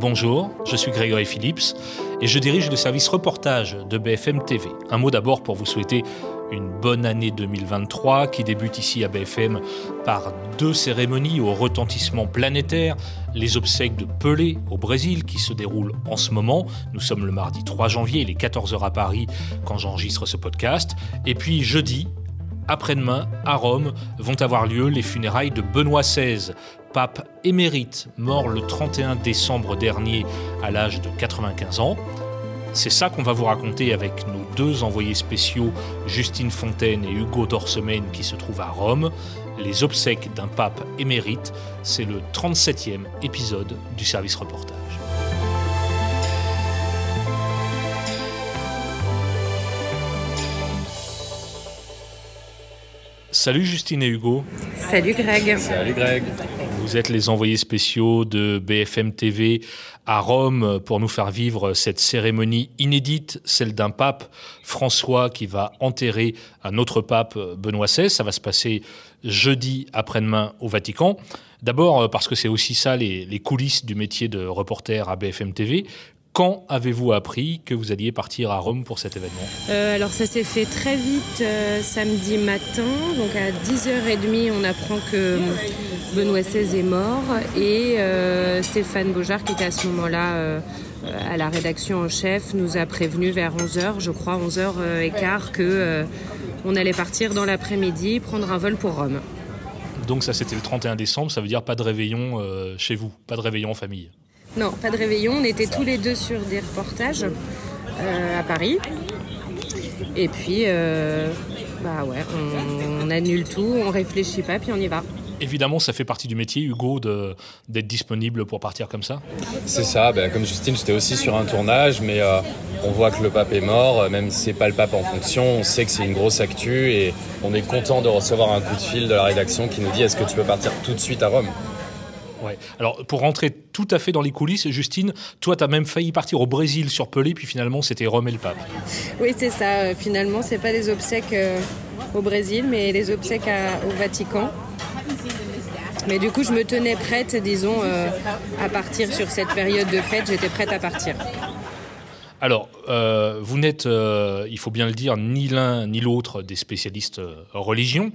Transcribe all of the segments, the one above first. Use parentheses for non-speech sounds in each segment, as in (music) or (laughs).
Bonjour, je suis Grégory Phillips et je dirige le service reportage de BFM TV. Un mot d'abord pour vous souhaiter une bonne année 2023 qui débute ici à BFM par deux cérémonies au retentissement planétaire, les obsèques de Pelé au Brésil qui se déroulent en ce moment. Nous sommes le mardi 3 janvier, il est 14h à Paris quand j'enregistre ce podcast. Et puis jeudi, après-demain, à Rome, vont avoir lieu les funérailles de Benoît XVI, pape émérite, mort le 31 décembre dernier à l'âge de 95 ans. C'est ça qu'on va vous raconter avec nos deux envoyés spéciaux, Justine Fontaine et Hugo Dorsemaine, qui se trouvent à Rome. Les obsèques d'un pape émérite, c'est le 37e épisode du service reportage. Salut Justine et Hugo. Salut Greg. Salut Greg. Vous êtes les envoyés spéciaux de BFM TV à Rome pour nous faire vivre cette cérémonie inédite, celle d'un pape, François, qui va enterrer un autre pape, Benoît XVI. Ça va se passer jeudi après-demain au Vatican. D'abord parce que c'est aussi ça les, les coulisses du métier de reporter à BFM TV. Quand avez-vous appris que vous alliez partir à Rome pour cet événement euh, Alors ça s'est fait très vite euh, samedi matin. Donc à 10h30, on apprend que Benoît XVI est mort. Et euh, Stéphane Beaujard, qui était à ce moment-là à la rédaction en chef, nous a prévenu vers 11h, je crois 11h15, que on allait partir dans l'après-midi, prendre un vol pour Rome. Donc ça c'était le 31 décembre, ça veut dire pas de réveillon chez vous, pas de réveillon en famille Non, pas de réveillon. On était tous les deux sur des reportages euh, à Paris. Et puis, euh, bah ouais, on, on annule tout, on réfléchit pas, puis on y va. Évidemment, ça fait partie du métier, Hugo, de- d'être disponible pour partir comme ça. C'est ça, ben, comme Justine, j'étais aussi sur un tournage, mais euh, on voit que le pape est mort, même si c'est pas le pape en fonction, on sait que c'est une grosse actu et on est content de recevoir un coup de fil de la rédaction qui nous dit est-ce que tu peux partir tout de suite à Rome? Alors, pour rentrer tout à fait dans les coulisses, Justine, toi, tu as même failli partir au Brésil sur Pelé, puis finalement, c'était Rome et le pape. Oui, c'est ça. Euh, Finalement, c'est pas des obsèques euh, au Brésil, mais les obsèques au Vatican. Mais du coup, je me tenais prête, disons, euh, à partir sur cette période de fête. J'étais prête à partir. Alors, euh, vous n'êtes, euh, il faut bien le dire, ni l'un ni l'autre des spécialistes euh, religion.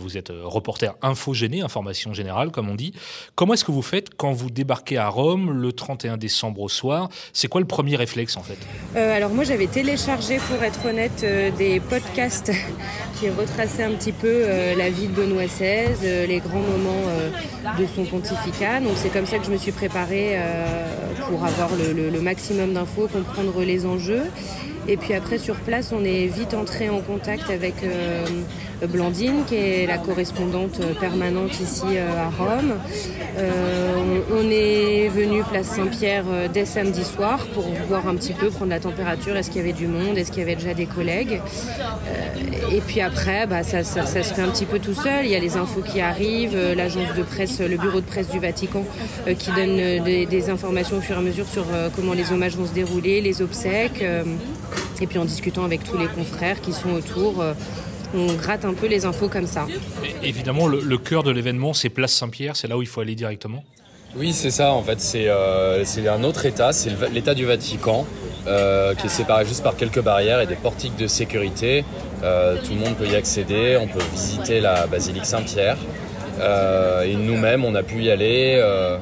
Vous êtes reporter infogéné, information générale, comme on dit. Comment est-ce que vous faites quand vous débarquez à Rome le 31 décembre au soir? C'est quoi le premier réflexe, en fait? Alors moi, j'avais téléchargé, pour être honnête, des podcasts (laughs) qui retraçaient un petit peu la vie de Benoît XVI, les grands moments de son pontificat. Donc c'est comme ça que je me suis préparée pour avoir le, le- le maximum d'infos, comprendre les enjeux. Et puis après, sur place, on est vite entré en contact avec euh, Blandine, qui est la correspondante permanente ici euh, à Rome. Euh, on, est venu place Saint-Pierre euh, dès samedi soir pour voir un petit peu, prendre la température, est-ce qu'il y avait du monde, est-ce qu'il y avait déjà des collègues? Et puis après, bah, ça, se fait un petit peu tout seul. Il y a les infos qui arrivent, l'agence de presse, le bureau de presse du Vatican qui donne des, informations au fur et à mesure sur comment les hommages vont se dérouler, les obsèques. et puis en discutant avec tous les confrères qui sont autour, on gratte un peu les infos comme ça. Et Évidemment, le, le cœur de l'événement, c'est Place Saint-Pierre, c'est là où il faut aller directement. Oui, c'est ça, en fait, c'est euh, c'est un autre État, c'est l'État du Vatican, euh, qui est séparé juste par quelques barrières et des portiques de sécurité. Euh, tout le monde peut y accéder, on peut visiter la basilique Saint-Pierre. Euh, et nous-mêmes, on a pu y aller euh,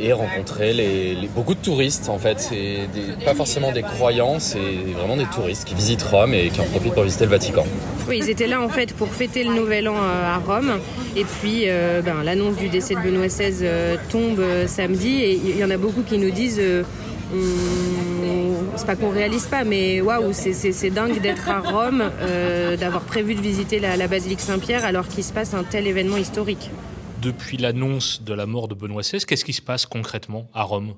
et rencontrer beaucoup de touristes, en fait. C'est pas forcément des croyants, c'est vraiment des touristes qui visitent Rome et qui en profitent pour visiter le Vatican. Oui, ils étaient là en fait pour fêter le Nouvel An euh, à Rome. Et puis euh, ben, l'annonce du décès de Benoît XVI euh, tombe samedi. Et il y en a beaucoup qui nous disent... C'est pas qu'on réalise pas, mais waouh, c'est- dingue d'être à Rome, d'avoir prévu de visiter la basilique Saint-Pierre alors qu'il se passe un tel événement historique. Depuis l'annonce de la mort de Benoît XVI, qu'est-ce qui se passe concrètement à Rome?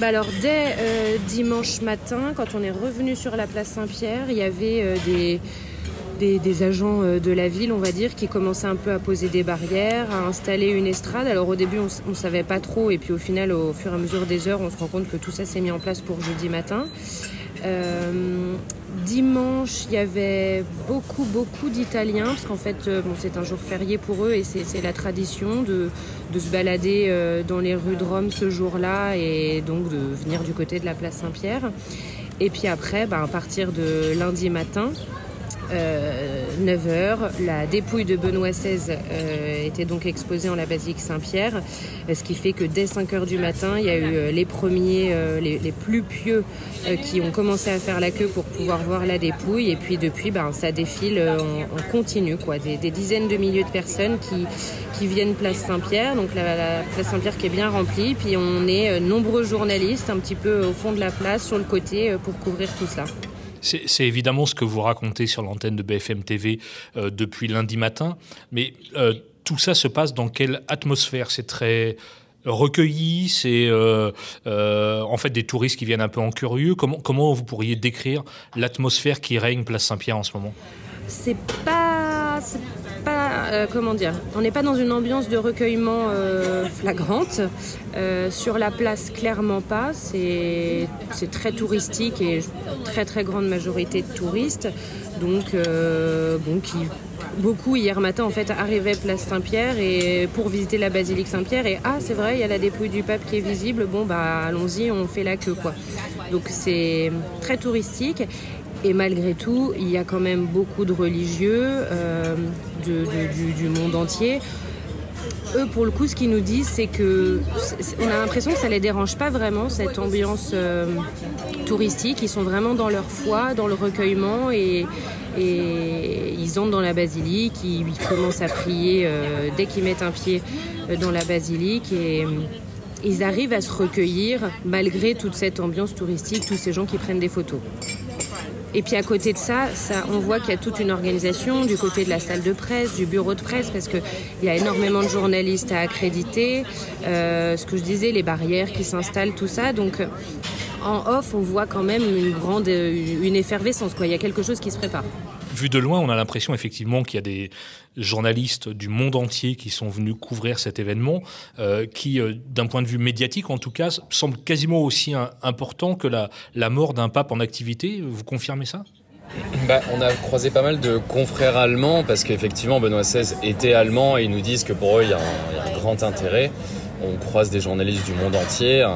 Bah dès euh, dimanche matin, quand on est revenu sur la place Saint-Pierre, il y avait euh, des agents euh, de la ville, on va dire, qui commençaient un peu à poser des barrières, à installer une estrade. Alors au début, on ne savait pas trop, et puis au final, au fur et à mesure des heures, on se rend compte que tout ça s'est mis en place pour jeudi matin. Dimanche, il y avait beaucoup, beaucoup d'Italiens, parce qu'en fait, bon, c'est un jour férié pour eux et c'est la tradition de, se balader dans les rues de Rome ce jour-là et donc de venir du côté de la place Saint-Pierre. Et puis après, bah, à partir de lundi matin, 9h. Euh, la dépouille de Benoît XVI euh, était donc exposée en la basilique Saint-Pierre, ce qui fait que dès 5h du matin, il y a eu euh, les premiers, les, plus pieux qui ont commencé à faire la queue pour pouvoir voir la dépouille. Et puis depuis, ben, ça défile en, continu, quoi. Des, dizaines de milliers de personnes qui, qui viennent place Saint-Pierre, donc la, la place Saint-Pierre qui est bien remplie. Puis on est nombreux journalistes un petit peu au fond de la place, sur le côté, pour couvrir tout cela. C'est évidemment ce que vous racontez sur l'antenne de BFM TV euh, depuis lundi matin, mais euh, tout ça se passe dans quelle atmosphère? C'est très recueilli, c'est euh, en fait des touristes qui viennent un peu en curieux? Comment, comment vous pourriez décrire l'atmosphère qui règne place Saint-Pierre en ce moment? C'est pas euh, comment dire, on n'est pas dans une ambiance de recueillement euh, flagrante. Euh, sur la place, clairement pas. C'est très touristique et très très grande majorité de touristes. Donc, beaucoup hier matin en fait arrivaient place Saint-Pierre pour visiter la basilique Saint-Pierre et ah c'est vrai il y a la dépouille du pape qui est visible bon bah allons-y on fait la queue quoi donc c'est très touristique et malgré tout, il y a quand même beaucoup de religieux euh, du, monde entier. Eux, pour le coup, ce qu'ils nous disent, c'est que on a l'impression que ça les dérange pas vraiment cette ambiance euh, touristique. Ils sont vraiment dans leur foi, dans le recueillement et, ils entrent dans la basilique. Ils, commencent à prier euh, dès qu'ils mettent un pied dans la basilique et ils arrivent à se recueillir malgré toute cette ambiance touristique, tous ces gens qui prennent des photos. Et puis à côté de ça, on voit qu'il y a toute une organisation du côté de la salle de presse, du bureau de presse, parce qu'il y a énormément de journalistes à accréditer. Euh, ce que je disais, les barrières qui s'installent, tout ça. Donc en off, on voit quand même une grande une effervescence. Quoi. Il y a quelque chose qui se prépare vu de loin, on a l'impression effectivement qu'il y a des journalistes du monde entier qui sont venus couvrir cet événement, euh, qui, euh, d'un point de vue médiatique en tout cas, semble quasiment aussi important que la, la mort d'un pape en activité. Vous confirmez ça? Bah, on a croisé pas mal de confrères allemands parce qu'effectivement Benoît XVI était allemand et ils nous disent que pour eux il y a un grand intérêt on croise des journalistes du monde entier.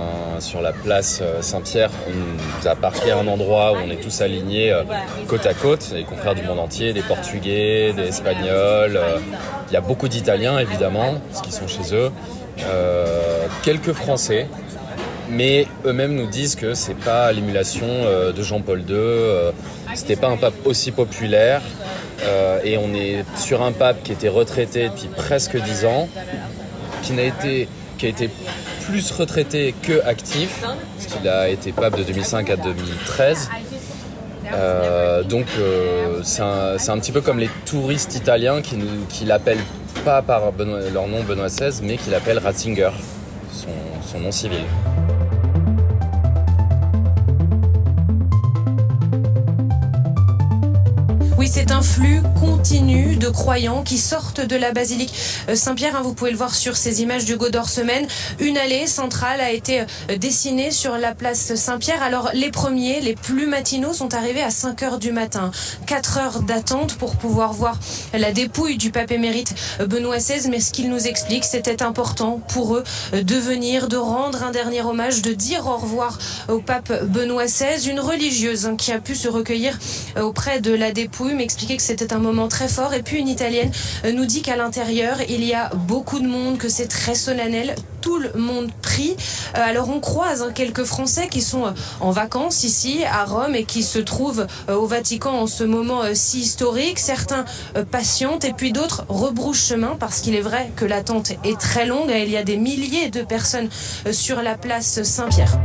sur la place euh, Saint-Pierre, on nous a parqué un endroit où on est tous alignés euh, côte à côte, les confrères du monde entier, des Portugais, des Espagnols. Euh, il y a beaucoup d'Italiens évidemment, parce qu'ils sont chez eux. quelques Français, mais eux-mêmes nous disent que c'est pas l'émulation de Jean-Paul II. C'était pas un pape aussi populaire. et on est sur un pape qui était retraité depuis presque dix ans, qui n'a été qui a été plus retraité que actif, parce qu'il a été pape de 2005 à 2013. Euh, donc euh, c'est un, petit peu comme les touristes italiens qui, qui l'appellent pas par leur nom Benoît XVI, mais qui l'appellent Ratzinger, son nom civil. C'est un flux continu de croyants qui sortent de la basilique euh, Saint-Pierre. Hein, vous pouvez le voir sur ces images du Godor Semaine. Une allée centrale a été euh, dessinée sur la place Saint-Pierre. Alors, les premiers, les plus matinaux, sont arrivés à 5 heures du matin. 4 heures d'attente pour pouvoir voir la dépouille du pape émérite euh, Benoît XVI. Mais ce qu'il nous explique, c'était important pour eux de venir, de rendre un dernier hommage, de dire au revoir au pape Benoît XVI. Une religieuse hein, qui a pu se recueillir auprès de la dépouille m'expliquer que c'était un moment très fort. Et puis une Italienne euh, nous dit qu'à l'intérieur, il y a beaucoup de monde, que c'est très solennel. Tout le monde prie. Euh, alors on croise hein, quelques Français qui sont euh, en vacances ici à Rome et qui se trouvent au Vatican en ce moment si historique. Certains patientent et puis d'autres rebroussent chemin parce qu'il est vrai que l'attente est très longue. Il y a des milliers de personnes sur la place Saint-Pierre.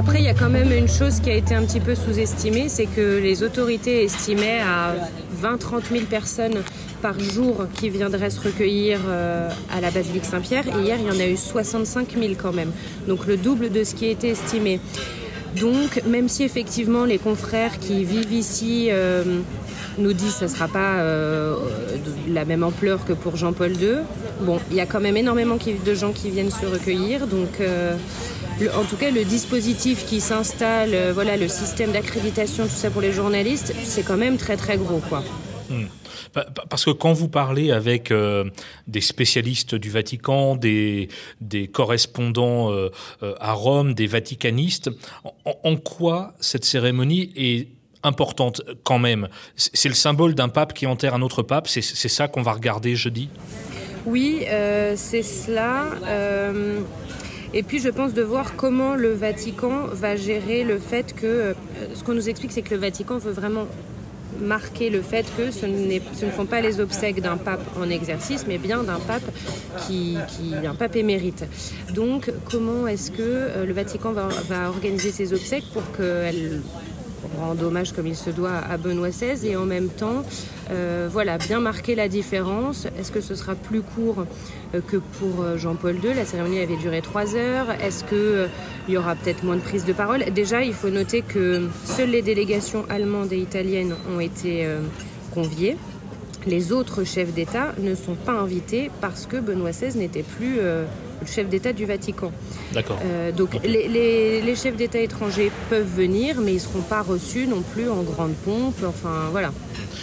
Après, il y a quand même une chose qui a été un petit peu sous-estimée, c'est que les autorités estimaient à 20-30 000 personnes par jour qui viendraient se recueillir euh, à la basilique Saint-Pierre. Hier, il y en a eu 65 000 quand même. Donc le double de ce qui a été estimé. Donc, même si effectivement les confrères qui vivent ici euh, nous disent que ce ne sera pas euh, de la même ampleur que pour Jean-Paul II, Bon, il y a quand même énormément de gens qui viennent se recueillir, donc en tout cas, le dispositif qui s'installe, voilà, le système d'accréditation, tout ça pour les journalistes, c'est quand même très très gros, quoi. Hmm. Parce que quand vous parlez avec euh, des spécialistes du Vatican, des, des correspondants euh, euh, à Rome, des vaticanistes, en, quoi cette cérémonie est importante quand même? C'est le symbole d'un pape qui enterre un autre pape, c'est ça qu'on va regarder jeudi? Oui, c'est cela. Et puis je pense de voir comment le Vatican va gérer le fait que, ce qu'on nous explique, c'est que le Vatican veut vraiment marquer le fait que ce, ne sont pas les obsèques d'un pape en exercice, mais bien d'un pape qui, un pape émérite. Donc, comment est-ce que euh, le Vatican va, va organiser ses obsèques pour qu'elles rendre hommage comme il se doit à Benoît XVI et en même temps, euh, voilà, bien marquer la différence. Est-ce que ce sera plus court euh, que pour euh, Jean-Paul II La cérémonie avait duré trois heures. Est-ce qu'il y aura peut-être moins de prise de parole? Déjà, il faut noter que seules les délégations allemandes et italiennes ont été conviées. Les autres chefs d'État ne sont pas invités parce que Benoît XVI n'était plus le chef d'État du Vatican. D'accord. Euh, donc les, chefs d'État étrangers peuvent venir, mais ils ne seront pas reçus non plus en grande pompe. Enfin voilà.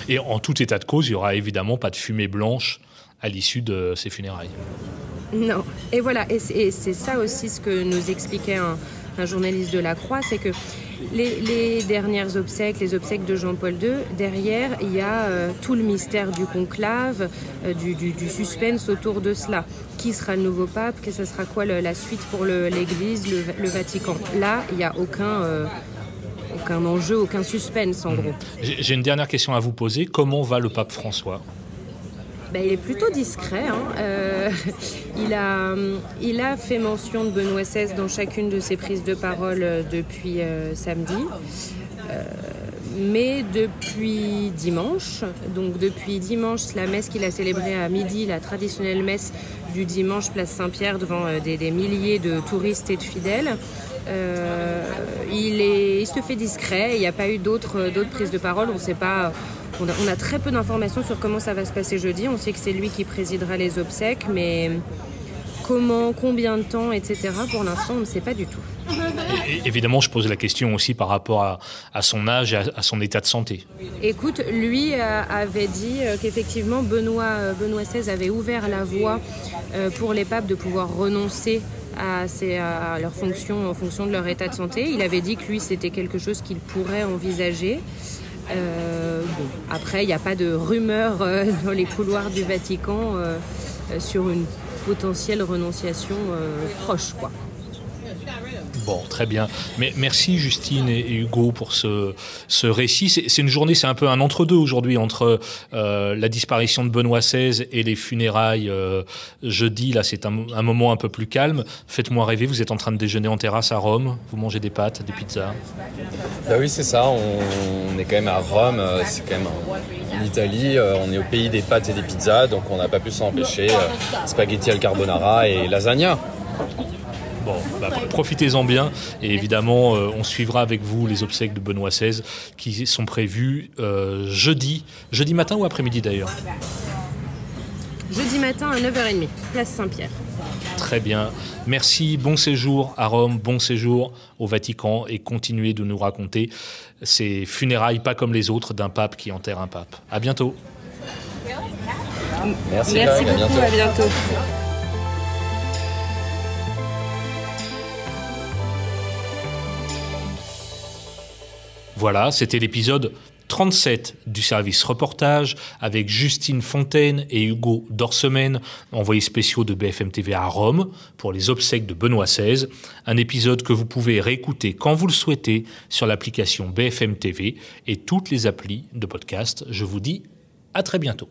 Et en tout état de cause, il n'y aura évidemment pas de fumée blanche à l'issue de ces funérailles. Non. Et voilà. Et c'est ça aussi ce que nous expliquait un, un journaliste de la Croix, c'est que les, dernières obsèques, les obsèques de Jean-Paul II, derrière, il y a euh, tout le mystère du conclave, euh, du, suspense autour de cela. Qui sera le nouveau pape? Que ce sera quoi la suite pour l'Église, le, Vatican? Là, il n'y a aucun... Euh, aucun enjeu, aucun suspense en gros. J'ai une dernière question à vous poser. Comment va le pape François? Ben, il est plutôt discret. Hein. Euh, (laughs) il, a, fait mention de Benoît XVI dans chacune de ses prises de parole euh, depuis euh, samedi. mais depuis dimanche, donc depuis dimanche, la messe qu'il a célébrée à midi, la traditionnelle messe du dimanche place Saint-Pierre devant des, milliers de touristes et de fidèles, il, il se fait discret. Il n'y a pas eu d'autres prises de parole. On ne sait pas on a, très peu d'informations sur comment ça va se passer jeudi. On sait que c'est lui qui présidera les obsèques, mais comment, combien de temps, etc. Pour l'instant, on ne sait pas du tout. évidemment, je pose la question aussi par rapport à, son âge et à, son état de santé. Écoute, lui euh, avait dit euh, qu'effectivement Benoît, euh, Benoît XVI avait ouvert la voie pour les papes de pouvoir renoncer à, à leur fonction en fonction de leur état de santé. Il avait dit que lui, c'était quelque chose qu'il pourrait envisager. Euh, après, il n'y a pas de rumeur euh, (laughs) dans les couloirs du Vatican euh, sur une potentielle renonciation proche. Quoi. Bon, très bien. Mais merci Justine et Hugo pour ce, ce récit. C'est une journée, c'est un peu un entre-deux aujourd'hui entre euh, la disparition de Benoît XVI et les funérailles euh, jeudi. Là, c'est un, moment un peu plus calme. Faites-moi rêver, vous êtes en train de déjeuner en terrasse à Rome, vous mangez des pâtes, des pizzas. Bah oui, c'est ça. On, est quand même à Rome, euh, c'est quand même en Italie. On est au pays des pâtes et des pizzas, donc on n'a pas pu s'en empêcher. Spaghetti al carbonara et lasagna. Bon, bah, profitez-en bien. Et évidemment, euh, on suivra avec vous les obsèques de Benoît XVI qui sont prévues euh, jeudi. Jeudi matin ou après-midi d'ailleurs Jeudi matin à 9h30, place Saint-Pierre. Très bien. Merci. Bon séjour à Rome, bon séjour au Vatican et continuez de nous raconter ces funérailles pas comme les autres d'un pape qui enterre un pape. À bientôt. Merci, Merci beaucoup, à bientôt. Voilà, c'était l'épisode 37 du service reportage avec Justine Fontaine et Hugo Dorsemen, envoyés spéciaux de BFM TV à Rome pour les obsèques de Benoît XVI. Un épisode que vous pouvez réécouter quand vous le souhaitez sur l'application BFM TV et toutes les applis de podcast. Je vous dis à très bientôt.